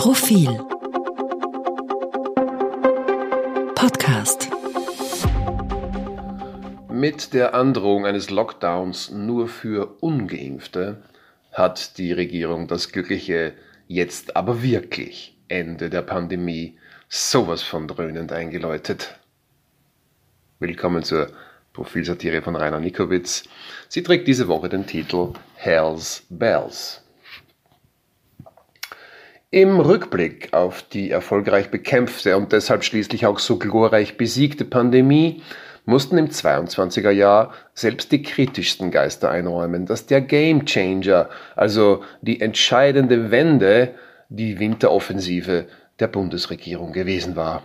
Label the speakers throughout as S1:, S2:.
S1: Profil Podcast
S2: Mit der Androhung eines Lockdowns nur für ungeimpfte hat die Regierung das glückliche jetzt aber wirklich Ende der Pandemie sowas von dröhnend eingeläutet. Willkommen zur Profilsatire von Rainer Nikowitz. Sie trägt diese Woche den Titel Hells Bells. Im Rückblick auf die erfolgreich bekämpfte und deshalb schließlich auch so glorreich besiegte Pandemie mussten im 22er Jahr selbst die kritischsten Geister einräumen, dass der Game Changer, also die entscheidende Wende, die Winteroffensive der Bundesregierung gewesen war.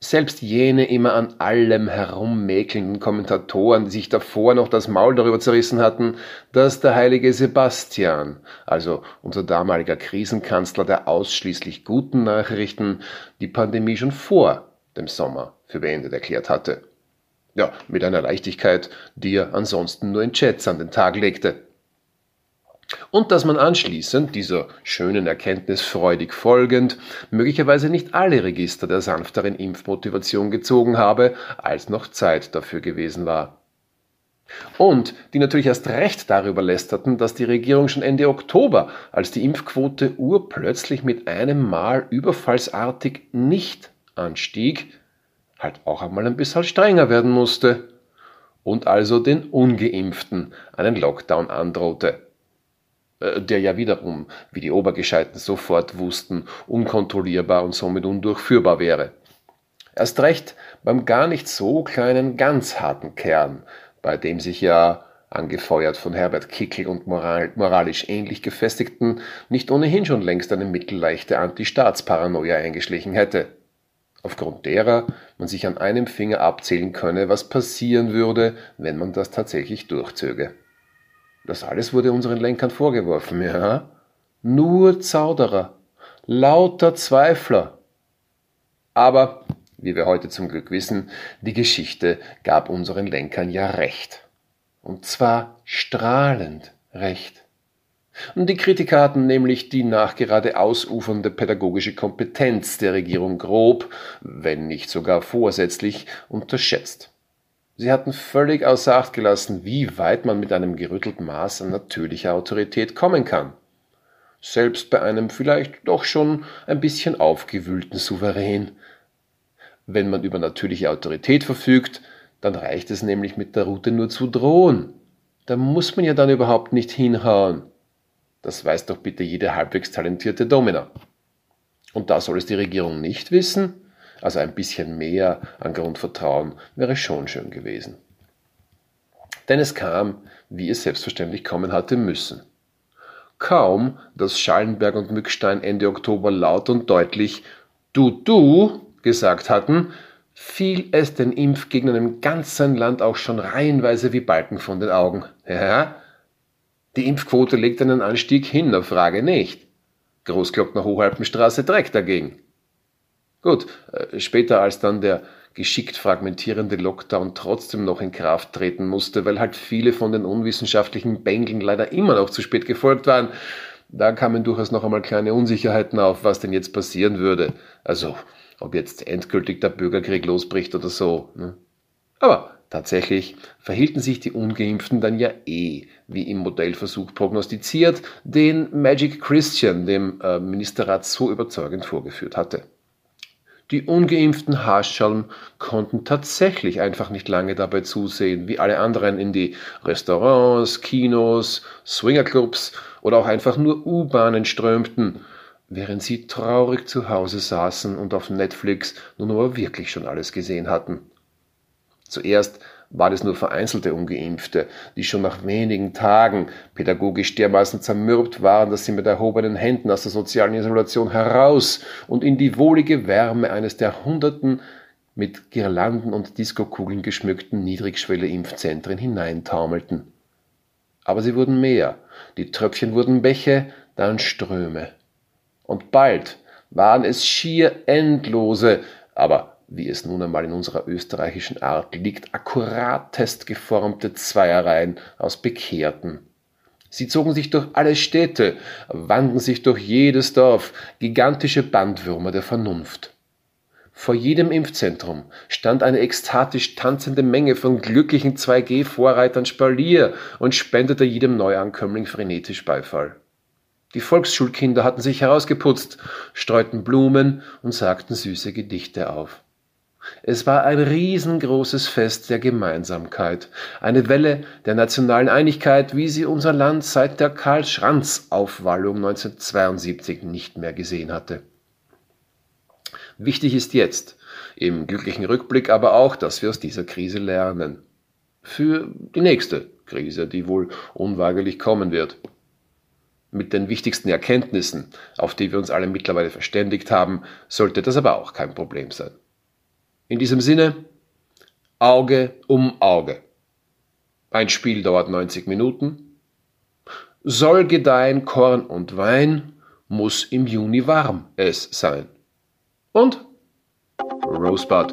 S2: Selbst jene immer an allem herummäkelnden Kommentatoren, die sich davor noch das Maul darüber zerrissen hatten, dass der heilige Sebastian, also unser damaliger Krisenkanzler der ausschließlich guten Nachrichten, die Pandemie schon vor dem Sommer für beendet erklärt hatte. Ja, mit einer Leichtigkeit, die er ansonsten nur in Chats an den Tag legte. Und dass man anschließend, dieser schönen Erkenntnis freudig folgend, möglicherweise nicht alle Register der sanfteren Impfmotivation gezogen habe, als noch Zeit dafür gewesen war. Und die natürlich erst recht darüber lästerten, dass die Regierung schon Ende Oktober, als die Impfquote urplötzlich mit einem Mal überfallsartig nicht anstieg, halt auch einmal ein bisschen strenger werden musste und also den ungeimpften einen Lockdown androhte. Äh, der ja wiederum, wie die Obergescheiten sofort wussten, unkontrollierbar und somit undurchführbar wäre. Erst recht beim gar nicht so kleinen ganz harten Kern, bei dem sich ja, angefeuert von Herbert Kickel und moral, moralisch ähnlich gefestigten, nicht ohnehin schon längst eine mittelleichte Anti-Staatsparanoia eingeschlichen hätte, aufgrund derer man sich an einem Finger abzählen könne, was passieren würde, wenn man das tatsächlich durchzöge. Das alles wurde unseren Lenkern vorgeworfen, ja? Nur Zauderer, lauter Zweifler. Aber, wie wir heute zum Glück wissen, die Geschichte gab unseren Lenkern ja recht. Und zwar strahlend recht. Und die Kritiker hatten nämlich die nachgerade ausufernde pädagogische Kompetenz der Regierung grob, wenn nicht sogar vorsätzlich, unterschätzt. Sie hatten völlig außer Acht gelassen, wie weit man mit einem gerüttelten Maß an natürlicher Autorität kommen kann. Selbst bei einem vielleicht doch schon ein bisschen aufgewühlten Souverän. Wenn man über natürliche Autorität verfügt, dann reicht es nämlich mit der Route nur zu drohen. Da muss man ja dann überhaupt nicht hinhauen. Das weiß doch bitte jede halbwegs talentierte Domina. Und da soll es die Regierung nicht wissen? Also ein bisschen mehr an Grundvertrauen wäre schon schön gewesen. Denn es kam, wie es selbstverständlich kommen hatte müssen. Kaum, dass Schallenberg und Mückstein Ende Oktober laut und deutlich Du, du gesagt hatten, fiel es den Impfgegnern im ganzen Land auch schon reihenweise wie Balken von den Augen. Ja, die Impfquote legt einen Anstieg hin, auf Frage nicht. Großglockner Hochalpenstraße trägt dagegen. Gut, äh, später als dann der geschickt fragmentierende Lockdown trotzdem noch in Kraft treten musste, weil halt viele von den unwissenschaftlichen Bängeln leider immer noch zu spät gefolgt waren, da kamen durchaus noch einmal kleine Unsicherheiten auf, was denn jetzt passieren würde. Also, ob jetzt endgültig der Bürgerkrieg losbricht oder so. Ne? Aber tatsächlich verhielten sich die Ungeimpften dann ja eh, wie im Modellversuch prognostiziert, den Magic Christian dem äh, Ministerrat so überzeugend vorgeführt hatte. Die ungeimpften Haarschalm konnten tatsächlich einfach nicht lange dabei zusehen, wie alle anderen in die Restaurants, Kinos, Swingerclubs oder auch einfach nur U-Bahnen strömten, während sie traurig zu Hause saßen und auf Netflix nun aber wirklich schon alles gesehen hatten. Zuerst war es nur vereinzelte Ungeimpfte, die schon nach wenigen Tagen pädagogisch dermaßen zermürbt waren, dass sie mit erhobenen Händen aus der sozialen Isolation heraus und in die wohlige Wärme eines der hunderten mit Girlanden und Diskokugeln geschmückten Niedrigschwelle-Impfzentren hineintaumelten. Aber sie wurden mehr, die Tröpfchen wurden Bäche, dann Ströme. Und bald waren es schier endlose, aber wie es nun einmal in unserer österreichischen Art liegt, akkuratest geformte Zweierreihen aus Bekehrten. Sie zogen sich durch alle Städte, wanden sich durch jedes Dorf, gigantische Bandwürmer der Vernunft. Vor jedem Impfzentrum stand eine ekstatisch tanzende Menge von glücklichen 2G-Vorreitern Spalier und spendete jedem Neuankömmling frenetisch Beifall. Die Volksschulkinder hatten sich herausgeputzt, streuten Blumen und sagten süße Gedichte auf. Es war ein riesengroßes Fest der Gemeinsamkeit, eine Welle der nationalen Einigkeit, wie sie unser Land seit der Karl-Schranz-Aufwallung 1972 nicht mehr gesehen hatte. Wichtig ist jetzt, im glücklichen Rückblick aber auch, dass wir aus dieser Krise lernen. Für die nächste Krise, die wohl unweigerlich kommen wird. Mit den wichtigsten Erkenntnissen, auf die wir uns alle mittlerweile verständigt haben, sollte das aber auch kein Problem sein. In diesem Sinne, Auge um Auge. Ein Spiel dauert 90 Minuten. Soll gedeihen Korn und Wein, muss im Juni warm es sein. Und Rosebud.